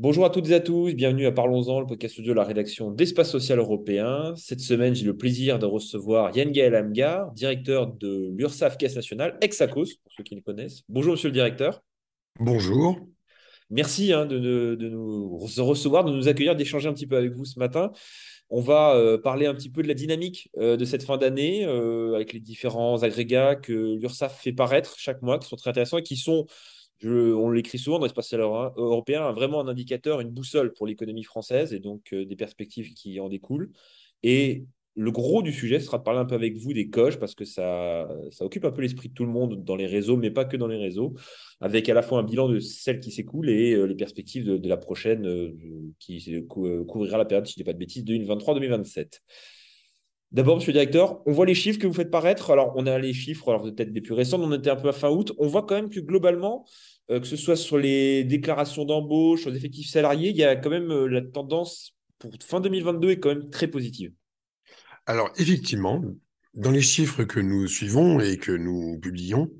Bonjour à toutes et à tous, bienvenue à Parlons-en, le podcast audio de la rédaction d'Espace Social Européen. Cette semaine, j'ai le plaisir de recevoir Yann Gaël Amgar, directeur de l'URSAF Caisse nationale, ex-ACOS, pour ceux qui le connaissent. Bonjour, monsieur le directeur. Bonjour. Merci hein, de, nous recevoir, de nous accueillir, d'échanger un petit peu avec vous ce matin. On va euh, parler un petit peu de la dynamique euh, de cette fin d'année euh, avec les différents agrégats que l'URSAF fait paraître chaque mois, qui sont très intéressants et qui sont on l'écrit souvent dans l'espace européen, vraiment un indicateur, une boussole pour l'économie française et donc des perspectives qui en découlent. Le gros du sujet sera de parler un peu avec vous des coches parce que ça, occupe un peu l'esprit de tout le monde dans les réseaux, mais pas que dans les réseaux, avec à la fois un bilan de celle qui s'écoule et euh, les perspectives de, la prochaine euh, qui couvrira la période, si je ne dis pas de bêtises, 2023-2027. D'abord, monsieur le directeur, on voit les chiffres que vous faites paraître. Alors, on a les chiffres, alors peut-être des plus récents, on était un peu à fin août. On voit quand même que globalement, euh, que ce soit sur les déclarations d'embauche, sur les effectifs salariés, il y a quand même euh, la tendance pour fin 2022 est quand même très positive. Alors, effectivement, dans les chiffres que nous suivons et que nous publions,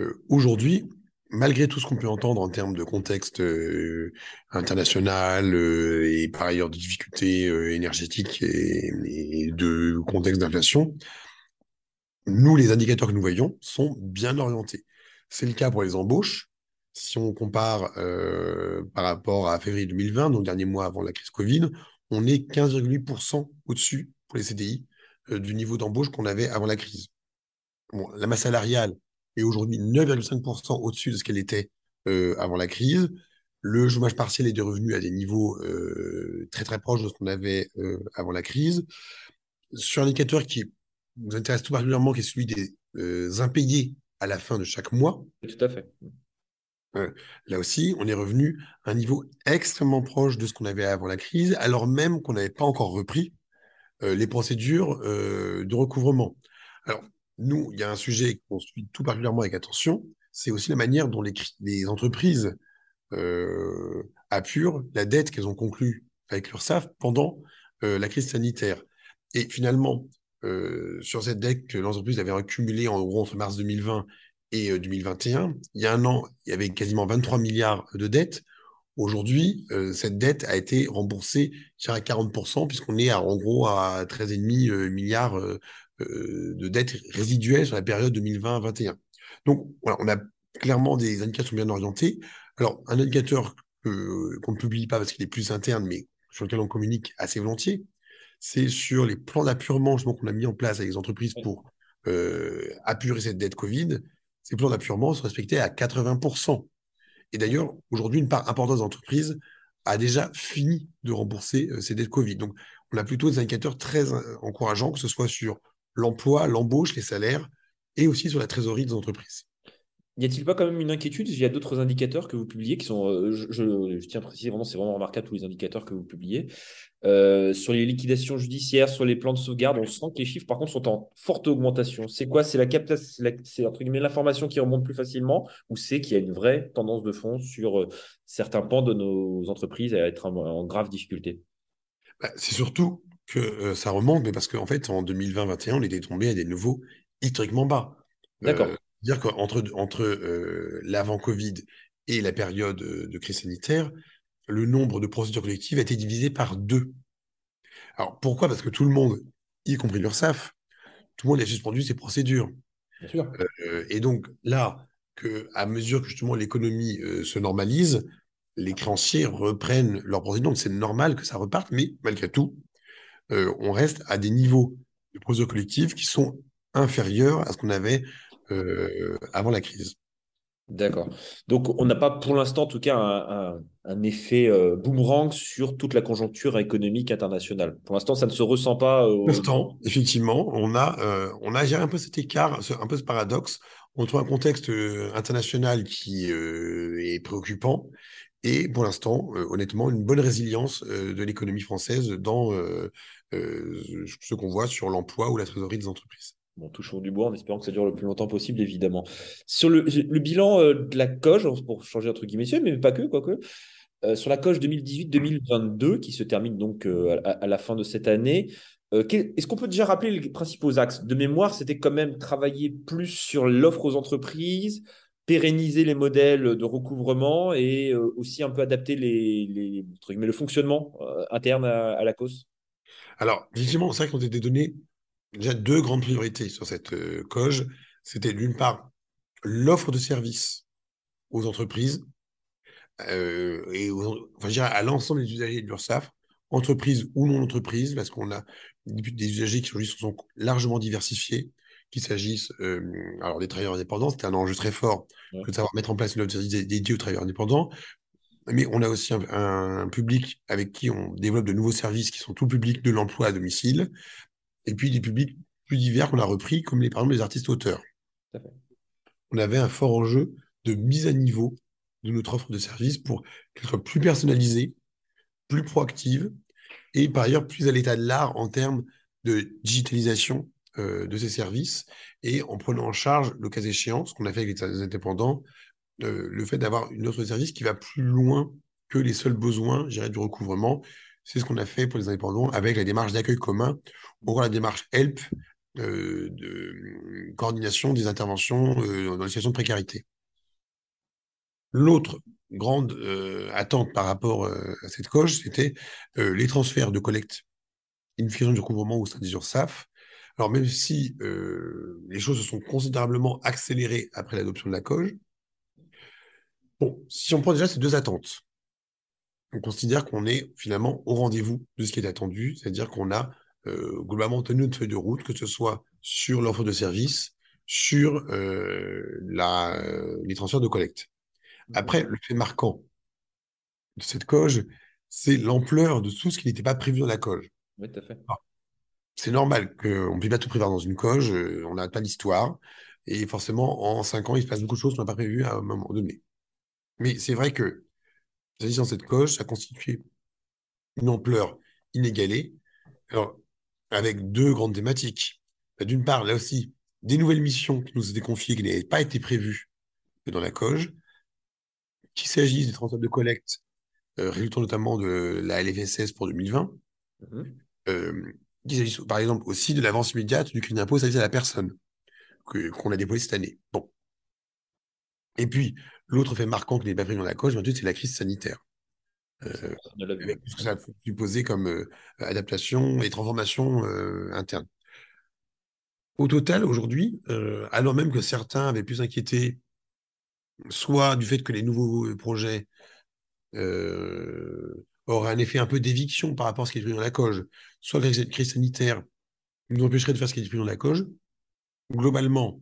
euh, aujourd'hui, malgré tout ce qu'on peut entendre en termes de contexte euh, international euh, et par ailleurs de difficultés énergétiques et, de contexte d'inflation, nous, les indicateurs que nous voyons sont bien orientés. C'est le cas pour les embauches. Si on compare par rapport à février 2020, donc dernier mois avant la crise Covid, on est 15,8% au-dessus pour les CDI du niveau d'embauche qu'on avait avant la crise. Bon, la masse salariale est aujourd'hui 9,5% au-dessus de ce qu'elle était euh, avant la crise. Le chômage partiel est revenu à des niveaux euh, très très proches de ce qu'on avait euh, avant la crise. Sur un indicateur qui nous intéresse tout particulièrement, qui est celui des impayés à la fin de chaque mois. Tout à fait. là aussi, on est revenu à un niveau extrêmement proche de ce qu'on avait avant la crise, alors même qu'on n'avait pas encore repris les procédures de recouvrement. Alors, nous, il y a un sujet qu'on suit tout particulièrement avec attention, c'est aussi la manière dont les, entreprises euh, appurent la dette qu'elles ont conclue avec l'URSSAF pendant euh, la crise sanitaire. Et finalement, euh, sur cette dette que l'entreprise avait accumulée en gros entre mars 2020 et 2021, il y a un an, il y avait quasiment 23 milliards de dettes. Aujourd'hui, cette dette a été remboursée à 40%, puisqu'on est à, en gros à 13,5 milliards euh, de dettes résiduelles sur la période 2020-2021. Donc, voilà, on a clairement des indicateurs bien orientés. Alors, un indicateur qu'on ne publie pas parce qu'il est plus interne, mais sur lequel on communique assez volontiers, c'est sur les plans d'appurement qu'on a mis en place avec les entreprises pour euh, apurer cette dette Covid. Ces plans d'appurement sont respectés à 80%. Et d'ailleurs, aujourd'hui, une part importante des a déjà fini de rembourser euh, ces dettes Covid. Donc, on a plutôt des indicateurs très encourageants, que ce soit sur l'emploi, l'embauche, les salaires et aussi sur la trésorerie des entreprises. N'y a-t-il pas quand même une inquiétude? Il y a d'autres indicateurs que vous publiez qui sont, euh, je, tiens à préciser, vraiment, c'est vraiment remarquable tous les indicateurs que vous publiez. Euh, sur les liquidations judiciaires, sur les plans de sauvegarde, on sent que les chiffres, par contre, sont en forte augmentation. C'est quoi? C'est la c'est entre guillemets l'information qui remonte plus facilement ou c'est qu'il y a une vraie tendance de fond sur euh, certains pans de nos entreprises à être en, grave difficulté? Bah, C'est surtout que euh, ça remonte, mais parce qu'en fait, en 2020-2021, on était tombé à des niveaux historiquement bas. D'accord. Euh, dire qu'entre entre, euh, l'avant-Covid et la période de crise sanitaire, le nombre de procédures collectives a été divisé par deux. Alors pourquoi? Parce que tout le monde, y compris l'URSSAF, tout le monde a suspendu ses procédures. Bien sûr. et donc là, que, à mesure que justement l'économie se normalise, les créanciers reprennent leurs procédures. Donc c'est normal que ça reparte, mais malgré tout, euh, on reste à des niveaux de procédure collective qui sont inférieurs à ce qu'on avait euh, avant la crise. D'accord. Donc, on n'a pas pour l'instant, en tout cas, un, effet euh, boomerang sur toute la conjoncture économique internationale. Pour l'instant, ça ne se ressent pas. Pour l'instant, effectivement, on a, on a géré un peu cet écart, un peu ce paradoxe entre un contexte international qui est préoccupant et pour l'instant, honnêtement, une bonne résilience de l'économie française dans euh, ce qu'on voit sur l'emploi ou la trésorerie des entreprises. Bon, touchons du bois en espérant que ça dure le plus longtemps possible, évidemment. Sur le, bilan euh, de la COGE, pour changer entre guillemets, mais pas que, quoique, euh, sur la COGE 2018-2022, qui se termine donc à, la fin de cette année, Euh, est-ce qu'on peut déjà rappeler les principaux axes? De mémoire, c'était quand même travailler plus sur l'offre aux entreprises, pérenniser les modèles de recouvrement et euh, aussi un peu adapter les, les le fonctionnement euh, interne à, la cause? Alors, effectivement, c'est vrai qu'on s'était donné déjà deux grandes priorités sur cette euh, COGE. C'était d'une part l'offre de services aux entreprises et enfin, à l'ensemble des usagers de l'URSSAF, entreprises ou non entreprises, parce qu'on a des usagers qui sont largement diversifiés, qu'il s'agisse euh, alors des travailleurs indépendants, c'était un enjeu très fort de savoir mettre en place une offre dédiée aux travailleurs indépendants. Mais on a aussi un, public avec qui on développe de nouveaux services qui sont tout public de l'emploi à domicile, et puis des publics plus divers qu'on a repris, comme les, par exemple les artistes-auteurs. On avait un fort enjeu de mise à niveau de notre offre de services pour qu'elle soit plus personnalisée, plus proactive, et par ailleurs plus à l'état de l'art en termes de digitalisation euh, de ces services et en prenant en charge, le cas échéant, ce qu'on a fait avec les indépendants, euh, le fait d'avoir une autre service qui va plus loin que les seuls besoins, du recouvrement. C'est ce qu'on a fait pour les indépendants avec la démarche d'accueil commun ou la démarche HELP euh, de coordination des interventions dans les situations de précarité. L'autre grande attente par rapport à cette coche, c'était les transferts de collecte, une fusion du recouvrement au sein des URSAF, alors même si euh, les choses se sont considérablement accélérées après l'adoption de la COGE, bon, si on prend déjà ces deux attentes, on considère qu'on est finalement au rendez-vous de ce qui est attendu, c'est-à-dire qu'on a euh, globalement tenu notre feuille de route, que ce soit sur l'offre de service, sur euh, la, les transferts de collecte. Après, le fait marquant de cette COGE, c'est l'ampleur de tout ce qui n'était pas prévu dans la COGE. Oui, tout à fait. Ah c'est normal qu'on ne puisse pas tout prévoir dans une coge, euh, on n'a pas d'histoire, et forcément, en cinq ans, il se passe beaucoup de choses qu'on n'a pas prévues à un moment donné. Mais c'est vrai que, dans cette coge, ça constituait une ampleur inégalée, alors, avec deux grandes thématiques. Bah, d'une part, là aussi, des nouvelles missions qui nous étaient confiées, qui n'avaient pas été prévues dans la coge, qu'il s'agisse des transferts de collecte, euh, résultant notamment de la LFSS pour 2020, il s'agit par exemple aussi de l'avance immédiate du crédit d'impôt service à la personne qu'on a déployé cette année. Bon. Et puis, l'autre fait marquant qui n'est pas pris dans la coche, c'est la crise sanitaire. Euh, avec ce que ça a supposé comme euh, adaptation et transformation euh, interne. Au total, aujourd'hui, alors même que certains avaient pu s'inquiéter, soit du fait que les nouveaux projets aurait un effet un peu d'éviction par rapport à ce qui est prévu dans la COGE, soit que cette crise sanitaire nous empêcherait de faire ce qui est prévu dans la COGE, globalement,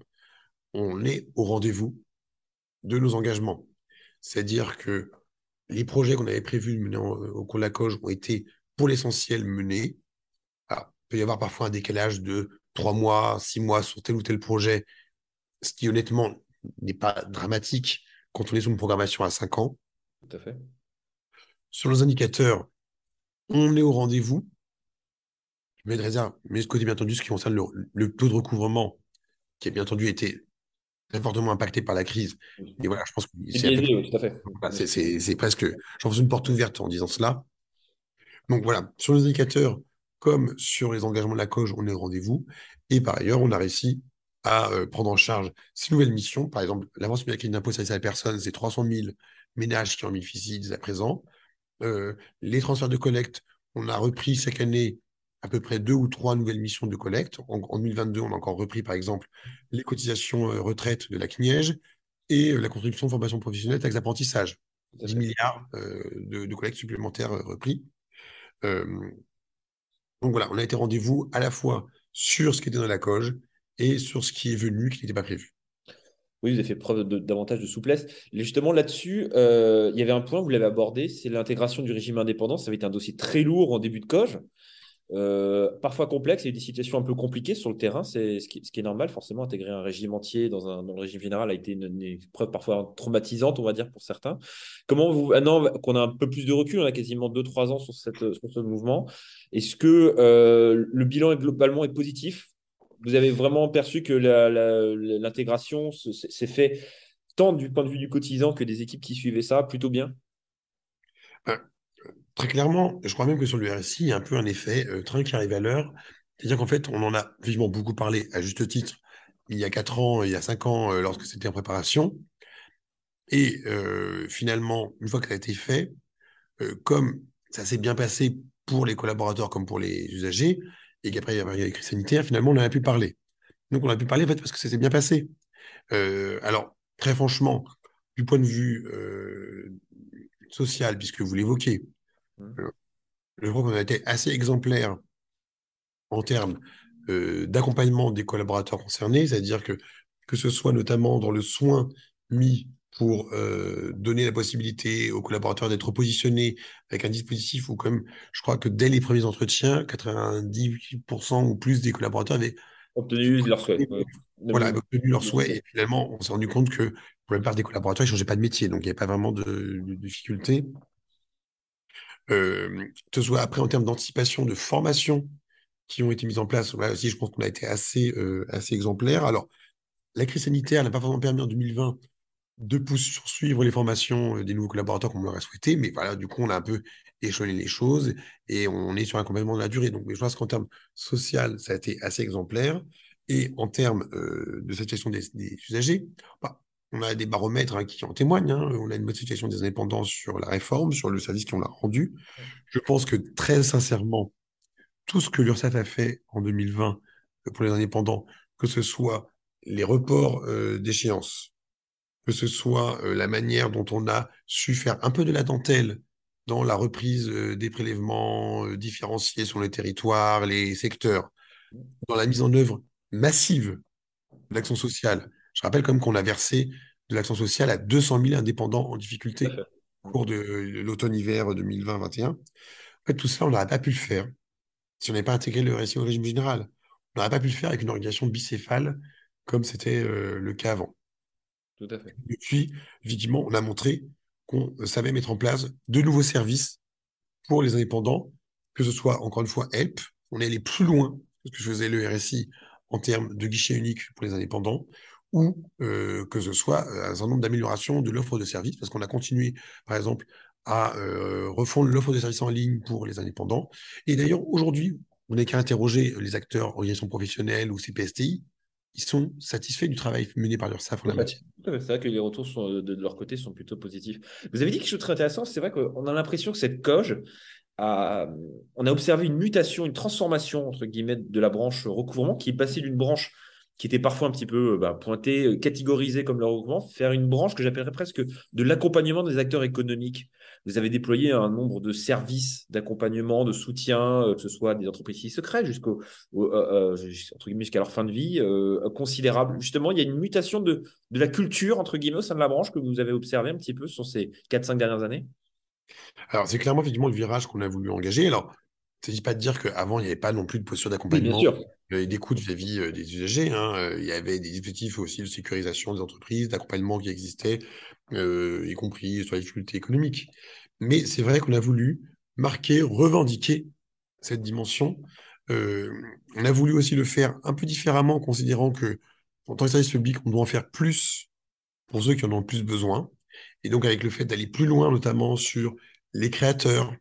on est au rendez-vous de nos engagements. C'est-à-dire que les projets qu'on avait prévus mener au cours de la COGE ont été pour l'essentiel menés. il peut y avoir parfois un décalage de trois mois, six mois sur tel ou tel projet, ce qui honnêtement n'est pas dramatique quand on est sur une programmation à cinq ans. Tout à fait. Sur nos indicateurs, on est au rendez-vous. Mais de réserve, mais ce côté, bien entendu, ce qui concerne le, taux de recouvrement, qui a bien entendu été très fortement impacté par la crise. Et voilà, je pense que c'est C'est presque, j'en fais une porte ouverte en disant cela. Donc voilà, sur les indicateurs, comme sur les engagements de la COGE, on est au rendez-vous. Et par ailleurs, on a réussi à euh, prendre en charge ces nouvelles missions. Par exemple, l'avance crédit d'impôt sur la personne, c'est 300 000 ménages qui en bénéficient dès à présent. Euh, les transferts de collecte, on a repris chaque année à peu près deux ou trois nouvelles missions de collecte. En, 2022, on a encore repris, par exemple, les cotisations euh, retraite de la CNIEG et euh, la contribution de formation professionnelle, taxe d'apprentissage. 10 milliards de, de, collectes supplémentaires repris. donc voilà, on a été rendez-vous à la fois sur ce qui était dans la COGE et sur ce qui est venu qui n'était pas prévu. Oui, vous avez fait preuve de, davantage de souplesse. Et justement, là-dessus, euh, il y avait un point, vous l'avez abordé, c'est l'intégration du régime indépendant. Ça avait été un dossier très lourd en début de COGE, euh, parfois complexe. Il y a eu des situations un peu compliquées sur le terrain, c'est ce qui, est normal. Forcément, intégrer un régime entier dans, un, le régime général a été une, épreuve parfois traumatisante, on va dire, pour certains. Comment vous, maintenant qu'on a un peu plus de recul, on a quasiment 2-3 ans sur ce mouvement, est-ce que euh, le bilan est globalement est positif? Vous avez vraiment perçu que l'intégration s'est fait tant du point de vue du cotisant que des équipes qui suivaient ça plutôt bien? Ben, Très clairement, je crois même que sur le RSI, il y a un peu un effet euh, train qui arrive à l'heure. C'est-à-dire qu'en fait, on en a vivement beaucoup parlé, à juste titre, il y a quatre ans, il y a cinq ans, euh, lorsque c'était en préparation. Et euh, finalement, une fois que ça a été fait, comme ça s'est bien passé pour les collaborateurs comme pour les usagers, et qu'après il y avait les crises sanitaires, finalement, on en a pu parler. Donc on a pu parler en fait parce que ça s'est bien passé. alors, très franchement, du point de vue social, puisque vous l'évoquez. Je crois qu'on a été assez exemplaire en termes d'accompagnement des collaborateurs concernés, c'est-à-dire que que ce soit notamment dans le soin mis pour donner la possibilité aux collaborateurs d'être positionnés avec un dispositif où, comme je crois que dès les premiers entretiens, 90% ou plus des collaborateurs avaient obtenu leur souhait. Voilà, obtenu leur souhait. Et finalement, on s'est rendu compte que pour la plupart des collaborateurs, ils ne changeaient pas de métier. Donc, il n'y avait pas vraiment de, de difficulté. Que ce soit après en termes d'anticipation, de formation qui ont été mises en place, là aussi, je pense qu'on a été assez, assez exemplaire. Alors, la crise sanitaire n'a pas forcément permis en 2020 de poursuivre les formations euh, des nouveaux collaborateurs comme on l'aurait souhaité, mais voilà, du coup, on a un peu échelonné les choses et on est sur un complément de la durée. Donc, je pense qu'en termes social, ça a été assez exemplaire. Et en termes euh, de situation des, usagers, bah, on a des baromètres hein, qui en témoignent. Hein. On a une bonne situation des indépendants sur la réforme, sur le service qu'on a rendu. Je pense que très sincèrement, tout ce que l'URSSAF a fait en 2020 euh, pour les indépendants, que ce soit les reports d'échéance, que ce soit euh, la manière dont on a su faire un peu de la dentelle dans la reprise euh, des prélèvements euh, différenciés sur le territoire, les secteurs, dans la mise en œuvre massive de l'action sociale. Je rappelle quand même qu'on a versé de l'action sociale à 200 000 indépendants en difficulté au cours de, l'automne-hiver 2020-2021. En fait, tout ça, on n'aurait pas pu le faire si on n'avait pas intégré le récit au régime général. On n'aurait pas pu le faire avec une organisation bicéphale comme c'était le cas avant. Tout à fait. Depuis, effectivement, on a montré qu'on savait mettre en place de nouveaux services pour les indépendants, que ce soit, encore une fois, Help. On est allé plus loin que ce que faisait le RSI en termes de guichet unique pour les indépendants, ou euh, que ce soit euh, un certain nombre d'améliorations de l'offre de services, parce qu'on a continué, par exemple, à euh, refondre l'offre de services en ligne pour les indépendants. Et d'ailleurs, aujourd'hui, on n'est qu'à interroger les acteurs, organisations professionnelles ou CPSTI, ils sont satisfaits du travail mené par leur SAF en la matière. C'est vrai que les retours sont, de, leur côté sont plutôt positifs. Vous avez dit quelque chose de très intéressant, c'est vrai qu'on a l'impression que cette coge, a, on a observé une mutation, une transformation entre guillemets de la branche recouvrement qui est passée d'une branche qui était parfois un petit peu bah, pointée, catégorisée comme le recouvrement, faire une branche que j'appellerais presque de l'accompagnement des acteurs économiques vous avez déployé un nombre de services d'accompagnement, de soutien, euh, que ce soit des entreprises secrètes jusqu'au, euh, euh, jusqu'à leur fin de vie, considérable. Justement, il y a une mutation de, de la culture, entre guillemets, au sein de la branche que vous avez observé un petit peu sur ces 4-5 dernières années? Alors, c'est clairement, effectivement, le virage qu'on a voulu engager. Alors, ne s'agit pas de dire qu'avant, il n'y avait pas non plus de posture d'accompagnement et d'écoute vis-à-vis des usagers. Hein. Il y avait des dispositifs aussi de sécurisation des entreprises, d'accompagnement qui existaient, y compris sur les difficultés économiques. Mais c'est vrai qu'on a voulu marquer, revendiquer cette dimension. Euh, on a voulu aussi le faire un peu différemment, considérant que en tant que service public, on doit en faire plus pour ceux qui en ont le plus besoin. Et donc avec le fait d'aller plus loin, notamment sur les créateurs,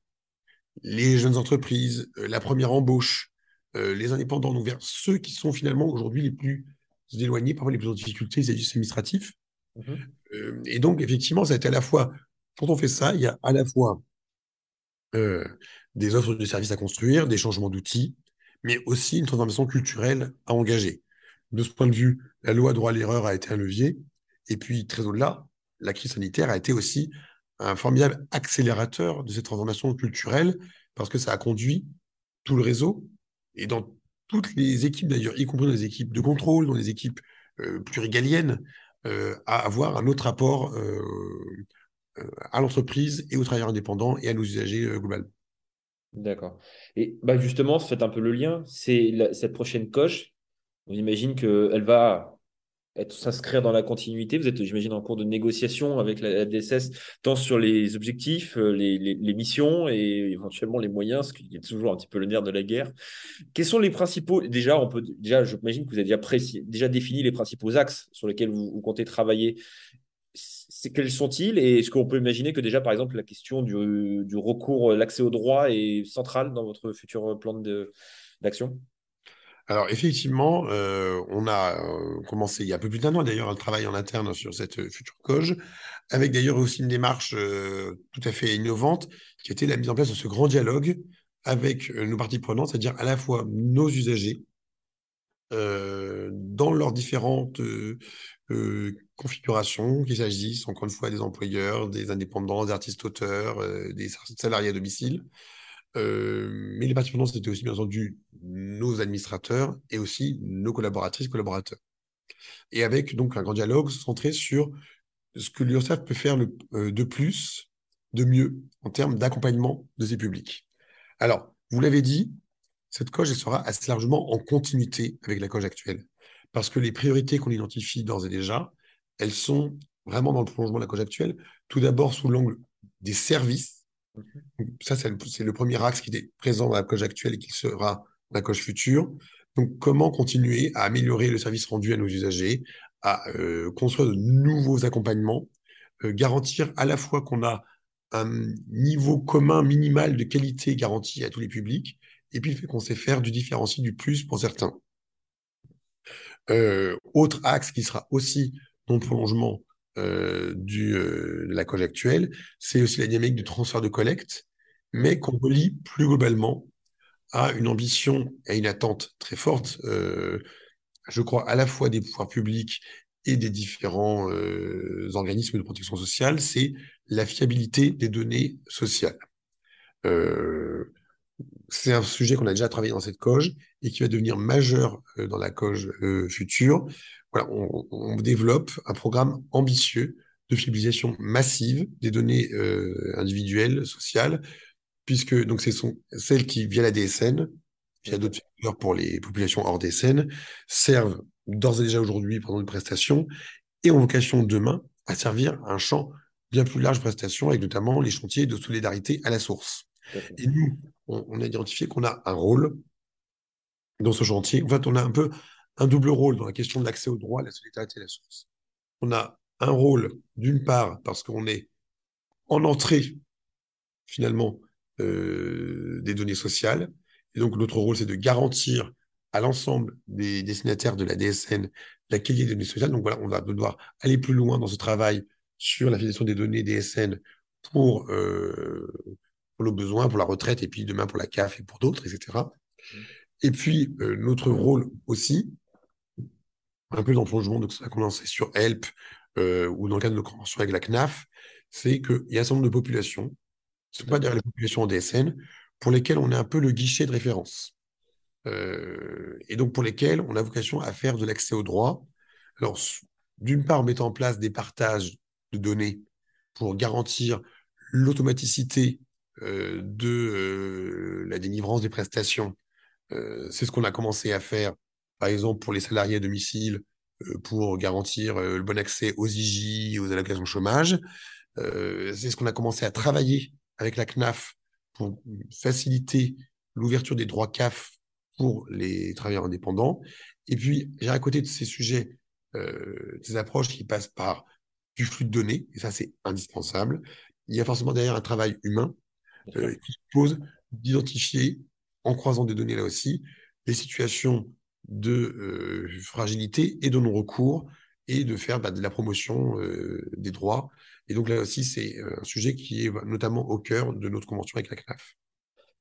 les jeunes entreprises, euh, la première embauche, euh, les indépendants, donc vers ceux qui sont finalement aujourd'hui les plus éloignés, parfois les plus en difficulté vis administratifs. Mmh et donc effectivement, ça a été à la fois quand on fait ça, il y a à la fois euh, des offres de services à construire, des changements d'outils, mais aussi une transformation culturelle à engager. De ce point de vue, la loi droit à l'erreur a été un levier, et puis très au-delà, la crise sanitaire a été aussi un formidable accélérateur de cette transformation culturelle, parce que ça a conduit tout le réseau, et dans toutes les équipes d'ailleurs, y compris dans les équipes de contrôle, dans les équipes euh, plus régaliennes, euh, à avoir un autre rapport euh, à l'entreprise et aux travailleurs indépendants et à nos usagers euh, globalement. D'accord. Et bah justement, faites un peu le lien. C'est cette prochaine coche. On imagine qu'elle va s'inscrire dans la continuité. Vous êtes, j'imagine, en cours de négociation avec la, DSS, tant sur les objectifs, euh, les, missions et éventuellement les moyens, ce qui est toujours un petit peu le nerf de la guerre. Quels sont les principaux Déjà, on peut déjà, j'imagine que vous avez déjà, défini les principaux axes sur lesquels vous comptez travailler quels sont-ils Et est-ce qu'on peut imaginer que déjà, par exemple, la question du, recours, l'accès au droit est centrale dans votre futur plan d'action? Alors effectivement, euh, on a euh, commencé il y a un peu plus d'un an d'ailleurs un travail en interne sur cette euh, future coge, avec d'ailleurs aussi une démarche tout à fait innovante qui était la mise en place de ce grand dialogue avec nos parties prenantes, c'est-à-dire à la fois nos usagers dans leurs différentes configurations, qu'il s'agisse encore une fois des employeurs, des indépendants, des artistes-auteurs, des salariés à domicile, euh, mais les parties prenantes, c'était aussi bien entendu nos administrateurs et aussi nos collaboratrices, collaborateurs. Et avec donc un grand dialogue centré sur ce que l'URSSAF peut faire euh, de plus, de mieux, en termes d'accompagnement de ces publics. Alors, vous l'avez dit, cette coge sera assez largement en continuité avec la coge actuelle. Parce que les priorités qu'on identifie d'ores et déjà, elles sont vraiment dans le prolongement de la coge actuelle. Tout d'abord sous l'angle des services ça, c'est le, premier axe qui est présent dans la coche actuelle et qui sera dans la coche future. Donc, comment continuer à améliorer le service rendu à nos usagers, à euh, construire de nouveaux accompagnements, euh, garantir à la fois qu'on a un niveau commun minimal de qualité garanti à tous les publics, et puis le fait qu'on sait faire du différencié du plus pour certains. Euh, autre axe qui sera aussi dans prolongement euh, du, euh, de la colle actuelle, c'est aussi la dynamique du transfert de collecte, mais qu'on relie plus globalement à une ambition et une attente très forte, euh, je crois, à la fois des pouvoirs publics et des différents organismes de protection sociale, c'est la fiabilité des données sociales. c'est un sujet qu'on a déjà travaillé dans cette coge et qui va devenir majeur dans la coge future on, développe un programme ambitieux de fiabilisation massive des données euh, individuelles, sociales, puisque donc ce sont celles qui, via la DSN, via d'autres secteurs pour les populations hors DSN, servent d'ores et déjà aujourd'hui pendant une prestation et ont vocation demain à servir un champ bien plus large de prestations, avec notamment les chantiers de solidarité à la source. Et nous, on, on a identifié qu'on a un rôle dans ce chantier. En fait, on a un peu un double rôle dans la question de l'accès au droit, la solidarité et la source. On a un rôle, d'une part, parce qu'on est en entrée, finalement, euh, des données sociales. Et donc, notre rôle, c'est de garantir à l'ensemble des destinataires de la DSN la qualité des données sociales. Donc, voilà, on va devoir aller plus loin dans ce travail sur la filiation des données DSN pour, euh, pour nos besoins, pour la retraite, et puis demain pour la CAF et pour d'autres, etc. Et puis, euh, notre rôle aussi, un peu dans le prolongement de ce qu'on a commencé sur HELP euh, ou dans le cadre de nos conventions avec la CNAF, c'est qu'il y a un certain nombre de populations, ce sont pas derrière les populations en DSN, pour lesquelles on est un peu le guichet de référence. Euh, et donc pour lesquelles on a vocation à faire de l'accès au droit. Alors, d'une part, en mettant en place des partages de données pour garantir l'automaticité euh, de la délivrance des prestations. c'est ce qu'on a commencé à faire par exemple pour les salariés à domicile, euh, pour garantir euh, le bon accès aux IJ, aux allocations chômage. Euh, c'est ce qu'on a commencé à travailler avec la CNAF pour faciliter l'ouverture des droits CAF pour les travailleurs indépendants. Et puis, j'ai à côté de ces sujets des approches qui passent par du flux de données, et ça c'est indispensable. Il y a forcément derrière un travail humain qui suppose d'identifier, en croisant des données là aussi, les situations de euh, fragilité et de non-recours et de faire bah, de la promotion euh, des droits. Et donc là aussi, c'est euh, un sujet qui est notamment au cœur de notre convention avec la CNAF.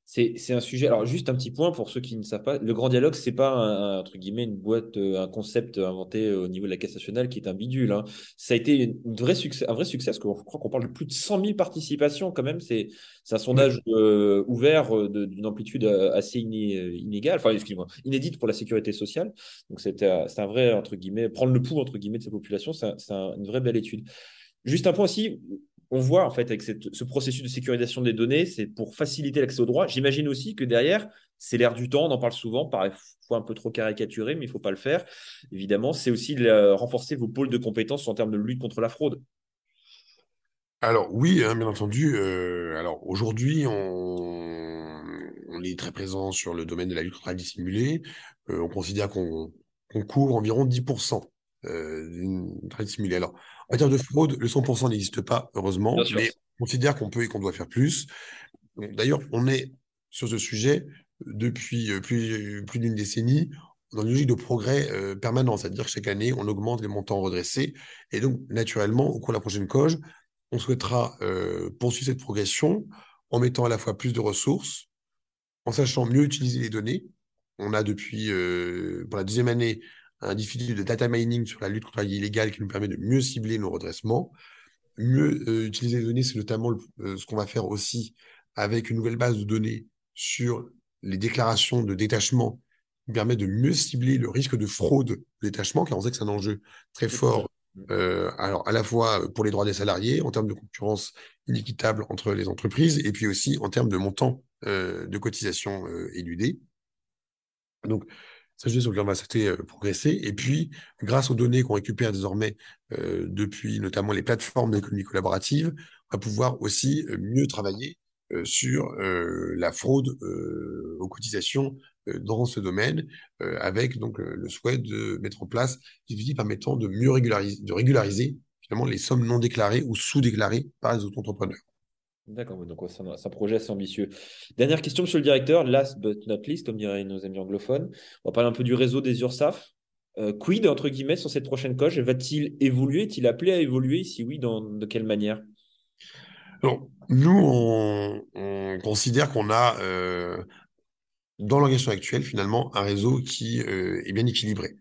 C'est un sujet. Alors, juste un petit point pour ceux qui ne savent pas. Le grand dialogue, c'est pas un, entre guillemets une boîte, euh, un concept inventé au niveau de la Caisse nationale qui est un bidule. Hein. Ça a été une vraie succès, un vrai succès parce qu'on croit qu'on parle de plus de 100 000 participations quand même. C'est un sondage euh, ouvert euh, d'une amplitude assez inégale, enfin, excusez-moi, inédite pour la sécurité sociale. Donc, c'est un vrai, entre guillemets, prendre le pouls, entre guillemets, de sa population. C'est une vraie belle étude. Juste un point aussi, on voit en fait avec ce processus de sécurisation des données, c'est pour faciliter l'accès au droit. J'imagine aussi que derrière, c'est l'air du temps, on en parle souvent, parfois un peu trop caricaturé, mais il ne faut pas le faire. Évidemment, c'est aussi de renforcer vos pôles de compétences en termes de lutte contre la fraude. Alors oui, hein, bien entendu. Euh, alors aujourd'hui, on, est très présent sur le domaine de la lutte contre la dissimulée. Euh, on considère qu'on couvre environ 10% euh, d'une dissimulée. Alors en matière de fraude, le 100% n'existe pas, heureusement, mais on considère qu'on peut et qu'on doit faire plus. D'ailleurs, on est sur ce sujet depuis euh, plus, plus d'une décennie dans une logique de progrès permanent, c'est-à-dire que chaque année, on augmente les montants redressés. Et donc, naturellement, au cours de la prochaine COGE, on souhaitera poursuivre cette progression en mettant à la fois plus de ressources, en sachant mieux utiliser les données. On a depuis, pour la deuxième année, un dispositif de data mining sur la lutte contre la illégale qui nous permet de mieux cibler nos redressements. Mieux utiliser les données, c'est notamment ce qu'on va faire aussi avec une nouvelle base de données sur les déclarations de détachement qui permet de mieux cibler le risque de fraude de détachement, car on sait que c'est un enjeu très fort, euh, alors à la fois pour les droits des salariés, en termes de concurrence inéquitable entre les entreprises, et puis aussi en termes de montant euh, de cotisation euh, éludées. Donc, sachez sur lequel on va s'être progresser. Et puis, grâce aux données qu'on récupère désormais depuis notamment les plateformes d'économie collaborative, on va pouvoir aussi mieux travailler euh, sur euh, la fraude euh, aux cotisations dans ce domaine, avec donc le souhait de mettre en place des outils permettant de mieux régulariser, de régulariser finalement les sommes non déclarées ou sous-déclarées par les auto-entrepreneurs. D'accord, donc c'est un, projet assez ambitieux. Dernière question, monsieur le directeur, last but not least, comme diraient nos amis anglophones. On va parler un peu du réseau des URSAF. quid, entre guillemets, sur cette prochaine coche? Va-t-il évoluer? Est-il appelé à évoluer? Si oui, de quelle manière? Nous, on, considère qu'on a, euh, dans l'organisation actuelle, finalement, un réseau qui euh, est bien équilibré.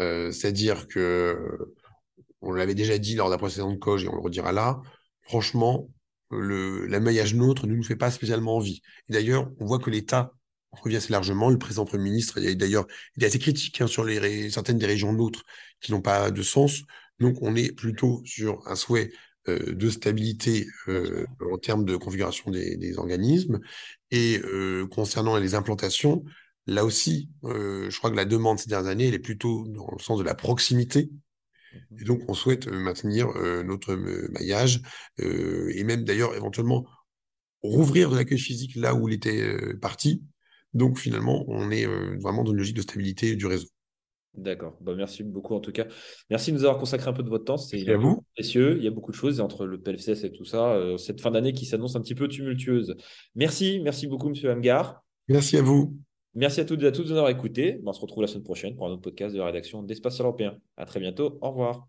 Euh, c'est-à-dire que, on l'avait déjà dit lors de la précédente COGE et on le redira là, franchement, le, maillage nôtre ne nous fait pas spécialement envie. Et d'ailleurs, on voit que l'État revient assez largement. Le président Premier ministre, il d'ailleurs, il est assez critique hein, sur certaines des régions nôtres qui n'ont pas de sens. Donc, on est plutôt sur un souhait euh, de stabilité euh, en termes de configuration des, organismes. Et euh, concernant les implantations, là aussi, je crois que la demande ces dernières années, elle est plutôt dans le sens de la proximité. Et donc, on souhaite maintenir notre maillage et même d'ailleurs éventuellement rouvrir de l'accueil physique là où il était parti. Donc, finalement, on est vraiment dans une logique de stabilité du réseau. D'accord. Bah, merci beaucoup en tout cas. Merci de nous avoir consacré un peu de votre temps. C'est à vous. précieux. Il y a beaucoup de choses entre le PLFCS et tout ça. Euh, cette fin d'année qui s'annonce un petit peu tumultueuse. Merci. Merci beaucoup, Monsieur Hamgar. Merci à vous. Merci à toutes et à tous de nous avoir écoutés. On se retrouve la semaine prochaine pour un autre podcast de la rédaction d'Espace Européen. À très bientôt. Au revoir.